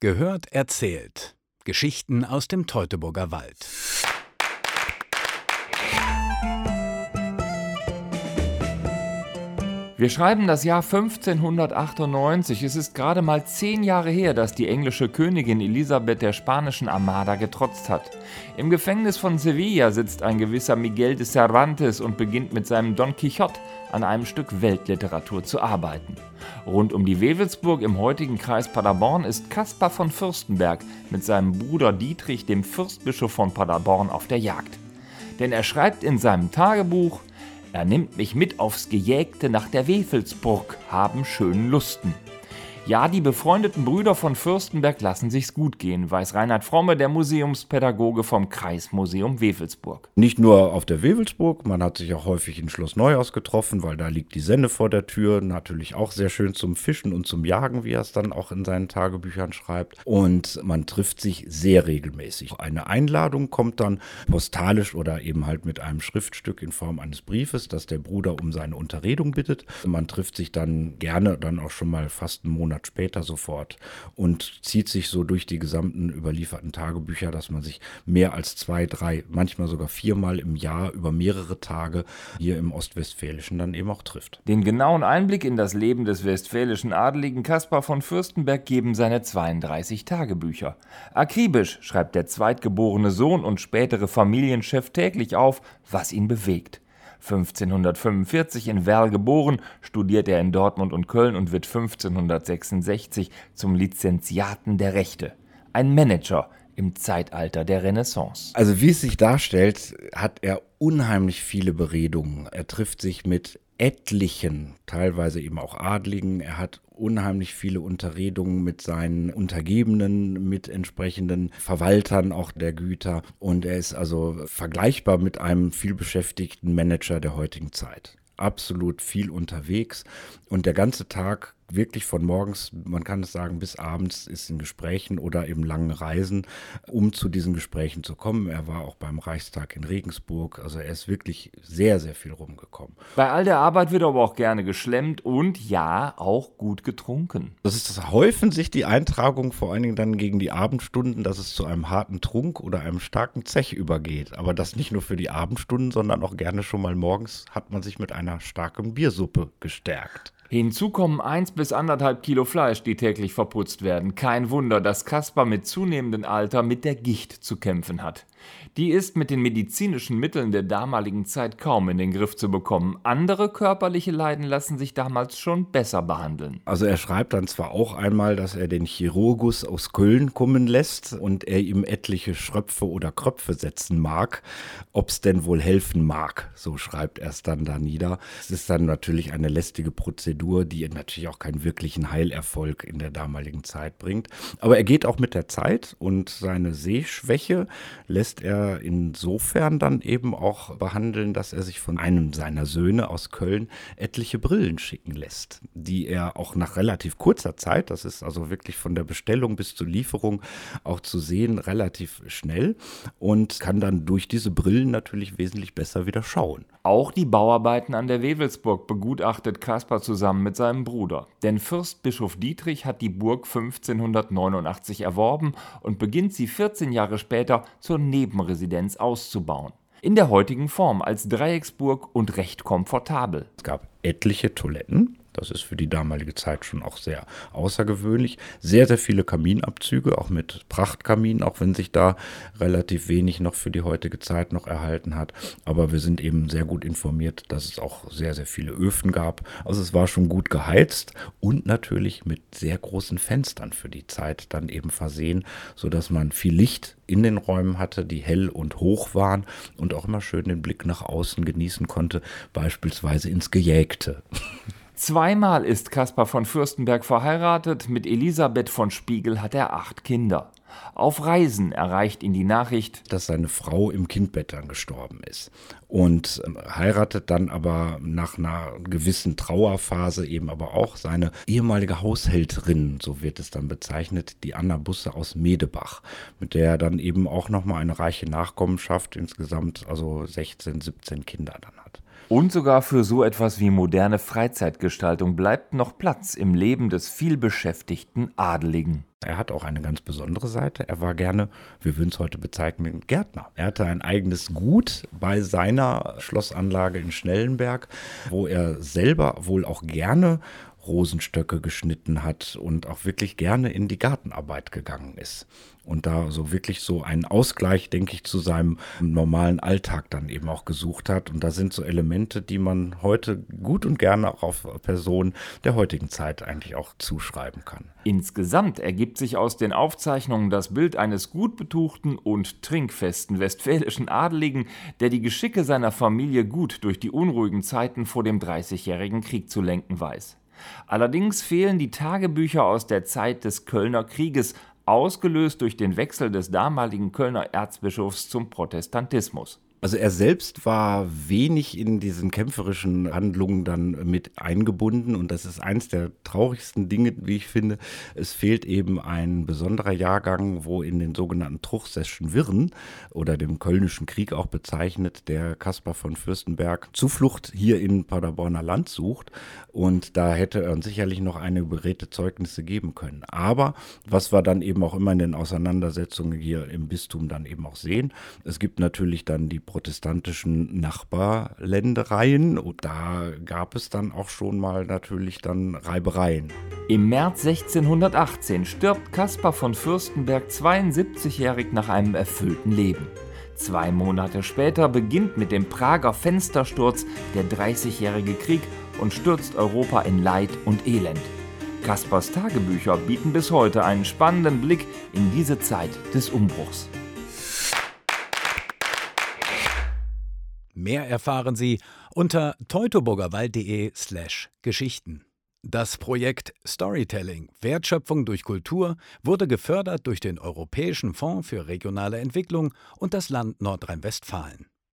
Gehört erzählt. Geschichten aus dem Teutoburger Wald. Wir schreiben das Jahr 1598. Es ist gerade mal zehn Jahre her, dass die englische Königin Elisabeth der spanischen Armada getrotzt hat. Im Gefängnis von Sevilla sitzt ein gewisser Miguel de Cervantes und beginnt mit seinem Don Quixote an einem Stück Weltliteratur zu arbeiten. Rund um die Wewelsburg im heutigen Kreis Paderborn ist Caspar von Fürstenberg mit seinem Bruder Dietrich, dem Fürstbischof von Paderborn, auf der Jagd. Denn er schreibt in seinem Tagebuch, er nimmt mich mit aufs Gejägte nach der Wefelsburg, haben schönen Lusten. Ja, die befreundeten Brüder von Fürstenberg lassen sich's gut gehen, weiß Reinhard Fromme, der Museumspädagoge vom Kreismuseum Wewelsburg. Nicht nur auf der Wewelsburg, man hat sich auch häufig in Schloss Neuhaus getroffen, weil da liegt die Senne vor der Tür. Natürlich auch sehr schön zum Fischen und zum Jagen, wie er es dann auch in seinen Tagebüchern schreibt. Und man trifft sich sehr regelmäßig. Eine Einladung kommt dann postalisch oder eben halt mit einem Schriftstück in Form eines Briefes, das der Bruder um seine Unterredung bittet. Man trifft sich dann gerne dann auch schon mal fast einen Monat Monat später sofort und zieht sich so durch die gesamten überlieferten Tagebücher, dass man sich mehr als zwei, drei, manchmal sogar viermal im Jahr über mehrere Tage hier im Ostwestfälischen dann eben auch trifft. Den genauen Einblick in das Leben des westfälischen Adeligen Kaspar von Fürstenberg geben seine 32 Tagebücher. Akribisch schreibt der zweitgeborene Sohn und spätere Familienchef täglich auf, was ihn bewegt. 1545 in Werl geboren, studiert er in Dortmund und Köln und wird 1566 zum Lizenziaten der Rechte. Ein Manager im Zeitalter der Renaissance. Also wie es sich darstellt, hat er unheimlich viele Beredungen. Er trifft sich mit etlichen, teilweise eben auch Adligen. Er hat unheimlich viele Unterredungen mit seinen Untergebenen, mit entsprechenden Verwaltern auch der Güter. Und er ist also vergleichbar mit einem vielbeschäftigten Manager der heutigen Zeit. Absolut viel unterwegs und der ganze Tag wirklich von morgens, man kann es sagen, bis abends ist in Gesprächen oder eben langen Reisen, um zu diesen Gesprächen zu kommen. Er war auch beim Reichstag in Regensburg, also er ist wirklich sehr, sehr viel rumgekommen. Bei all der Arbeit wird aber auch gerne geschlemmt und ja, auch gut getrunken. Das ist das häufen sich die Eintragungen vor allen Dingen dann gegen die Abendstunden, dass es zu einem harten Trunk oder einem starken Zech übergeht. Aber das nicht nur für die Abendstunden, sondern auch gerne schon mal morgens hat man sich mit einer starken Biersuppe gestärkt. Hinzu kommen 1 bis 1,5 Kilo Fleisch, die täglich verputzt werden. Kein Wunder, dass Kaspar mit zunehmendem Alter mit der Gicht zu kämpfen hat. Die ist mit den medizinischen Mitteln der damaligen Zeit kaum in den Griff zu bekommen. Andere körperliche Leiden lassen sich damals schon besser behandeln. Also er schreibt dann zwar auch einmal, dass er den Chirurgus aus Köln kommen lässt und er ihm etliche Schröpfe oder Kröpfe setzen mag, ob es denn wohl helfen mag. So schreibt er es dann da nieder. Es ist dann natürlich eine lästige Prozedur, die natürlich auch keinen wirklichen Heilerfolg in der damaligen Zeit bringt. Aber er geht auch mit der Zeit und seine Sehschwäche lässt er insofern dann eben auch behandeln, dass er sich von einem seiner Söhne aus Köln etliche Brillen schicken lässt, die er auch nach relativ kurzer Zeit, das ist also wirklich von der Bestellung bis zur Lieferung auch zu sehen, relativ schnell und kann dann durch diese Brillen natürlich wesentlich besser wieder schauen. Auch die Bauarbeiten an der Wewelsburg begutachtet Kaspar zusammen mit seinem Bruder. Denn Fürstbischof Dietrich hat die Burg 1589 erworben und beginnt sie 14 Jahre später zur Nebenresidenz auszubauen. In der heutigen Form als Dreiecksburg und recht komfortabel. Es gab etliche Toiletten, das ist für die damalige Zeit schon auch sehr außergewöhnlich. Sehr, sehr viele Kaminabzüge, auch mit Prachtkaminen, auch wenn sich da relativ wenig noch für die heutige Zeit noch erhalten hat. Aber wir sind eben sehr gut informiert, dass es auch sehr, sehr viele Öfen gab. Also es war schon gut geheizt und natürlich mit sehr großen Fenstern für die Zeit dann eben versehen, sodass man viel Licht in den Räumen hatte, die hell und hoch waren und auch immer schön den Blick nach außen genießen konnte, beispielsweise ins Gejägte. Zweimal ist Caspar von Fürstenberg verheiratet, mit Elisabeth von Spiegel hat er acht Kinder. Auf Reisen erreicht ihn die Nachricht, dass seine Frau im Kindbett dann gestorben ist und ähm, heiratet dann aber nach einer gewissen Trauerphase eben aber auch seine ehemalige Haushälterin, so wird es dann bezeichnet, die Anna Busse aus Medebach, mit der er dann eben auch nochmal eine reiche Nachkommenschaft, insgesamt also 16, 17 Kinder dann hat. Und sogar für so etwas wie moderne Freizeitgestaltung bleibt noch Platz im Leben des vielbeschäftigten Adeligen. Er hat auch eine ganz besondere Seite. Er war gerne, wir würden es heute bezeichnen, Gärtner. Er hatte ein eigenes Gut bei seiner Schlossanlage in Schnellenberg, wo er selber wohl auch gerne Rosenstöcke geschnitten hat und auch wirklich gerne in die Gartenarbeit gegangen ist. Und da so wirklich so einen Ausgleich, denke ich, zu seinem normalen Alltag dann eben auch gesucht hat. Und da sind so Elemente, die man heute gut und gerne auch auf Personen der heutigen Zeit eigentlich auch zuschreiben kann. Insgesamt ergibt sich aus den Aufzeichnungen das Bild eines gut betuchten und trinkfesten westfälischen Adeligen, der die Geschicke seiner Familie gut durch die unruhigen Zeiten vor dem Dreißigjährigen Krieg zu lenken weiß. Allerdings fehlen die Tagebücher aus der Zeit des Kölner Krieges, ausgelöst durch den Wechsel des damaligen Kölner Erzbischofs zum Protestantismus. Also er selbst war wenig in diesen kämpferischen Handlungen dann mit eingebunden und das ist eins der traurigsten Dinge, wie ich finde. Es fehlt eben ein besonderer Jahrgang, wo in den sogenannten Truchsesschen Wirren oder dem Kölnischen Krieg auch bezeichnet, der Kaspar von Fürstenberg Zuflucht hier in Paderborner Land sucht und da hätte er sicherlich noch eine beredte Zeugnisse geben können. Aber was wir dann eben auch immer in den Auseinandersetzungen hier im Bistum dann eben auch sehen, es gibt natürlich dann die protestantischen Nachbarländereien und da gab es dann auch schon mal natürlich dann Reibereien. Im März 1618 stirbt Caspar von Fürstenberg 72-jährig nach einem erfüllten Leben. Zwei Monate später beginnt mit dem Prager Fenstersturz der Dreißigjährige Krieg und stürzt Europa in Leid und Elend. Kaspers Tagebücher bieten bis heute einen spannenden Blick in diese Zeit des Umbruchs. Mehr erfahren Sie unter teutoburgerwald.de slash Geschichten. Das Projekt Storytelling Wertschöpfung durch Kultur wurde gefördert durch den Europäischen Fonds für regionale Entwicklung und das Land Nordrhein-Westfalen.